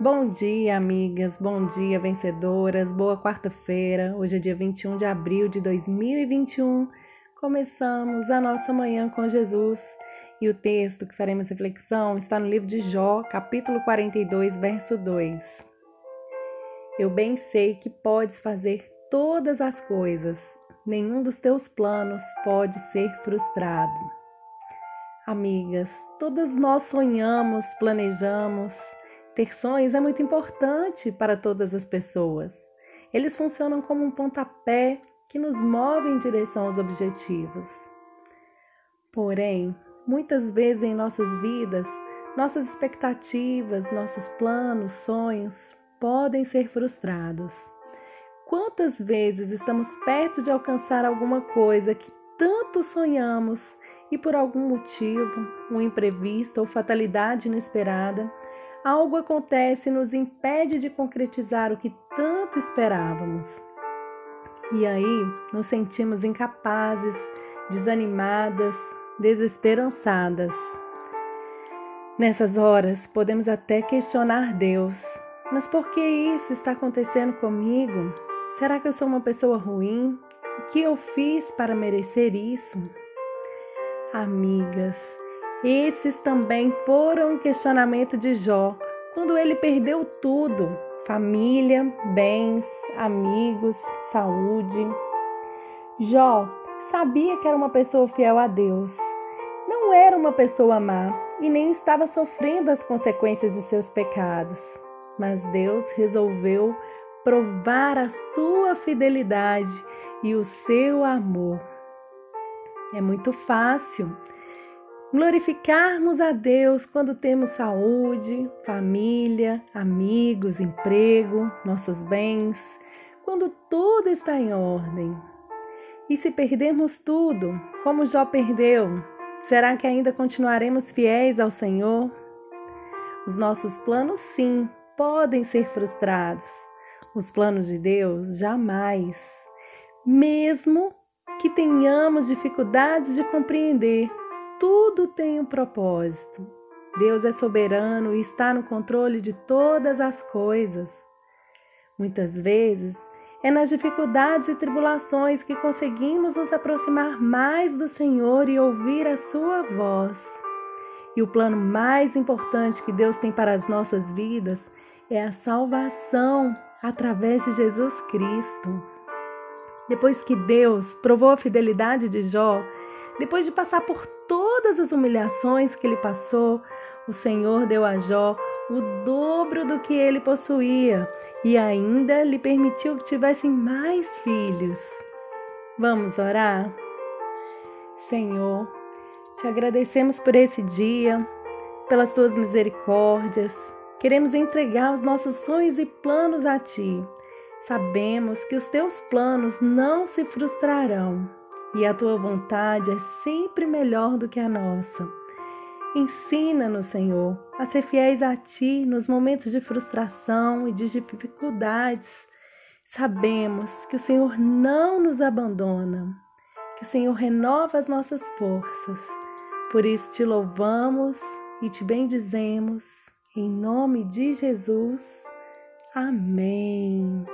Bom dia, amigas, bom dia, vencedoras, boa quarta-feira. Hoje é dia 21 de abril de 2021. Começamos a nossa manhã com Jesus e o texto que faremos reflexão está no livro de Jó, capítulo 42, verso 2. Eu bem sei que podes fazer todas as coisas, nenhum dos teus planos pode ser frustrado. Amigas, todas nós sonhamos, planejamos. Ter sonhos é muito importante para todas as pessoas. Eles funcionam como um pontapé que nos move em direção aos objetivos. Porém, muitas vezes em nossas vidas, nossas expectativas, nossos planos, sonhos podem ser frustrados. Quantas vezes estamos perto de alcançar alguma coisa que tanto sonhamos e por algum motivo, um imprevisto ou fatalidade inesperada, algo acontece e nos impede de concretizar o que tanto esperávamos. E aí nos sentimos incapazes, desanimadas, desesperançadas. Nessas horas, podemos até questionar Deus: mas por que isso está acontecendo comigo? Será que eu sou uma pessoa ruim? O que eu fiz para merecer isso? Amigas, esses também foram um questionamento de Jó, quando ele perdeu tudo: família, bens, amigos, saúde. Jó sabia que era uma pessoa fiel a Deus. Não era uma pessoa má e nem estava sofrendo as consequências de seus pecados. Mas Deus resolveu provar a sua fidelidade e o seu amor. É muito fácil glorificarmos a Deus quando temos saúde, família, amigos, emprego, nossos bens, quando tudo está em ordem. E se perdermos tudo, como Jó perdeu, será que ainda continuaremos fiéis ao Senhor? Os nossos planos, sim, podem ser frustrados. Os planos de Deus, jamais. Mesmo que tenhamos dificuldades de compreender, tudo tem um propósito. Deus é soberano e está no controle de todas as coisas. Muitas vezes é nas dificuldades e tribulações que conseguimos nos aproximar mais do Senhor e ouvir a Sua voz. E o plano mais importante que Deus tem para as nossas vidas é a salvação através de Jesus Cristo. Depois que Deus provou a fidelidade de Jó, depois de passar por todas as humilhações que ele passou, o Senhor deu a Jó o dobro do que ele possuía e ainda lhe permitiu que tivessem mais filhos. Vamos orar? Senhor, te agradecemos por esse dia, pelas tuas misericórdias. Queremos entregar os nossos sonhos e planos a ti Sabemos que os teus planos não se frustrarão e a tua vontade é sempre melhor do que a nossa. Ensina-nos, Senhor, a ser fiéis a Ti nos momentos de frustração e de dificuldades. Sabemos que o Senhor não nos abandona, que o Senhor renova as nossas forças. Por isso te louvamos e te bendizemos. Em nome de Jesus. Amém.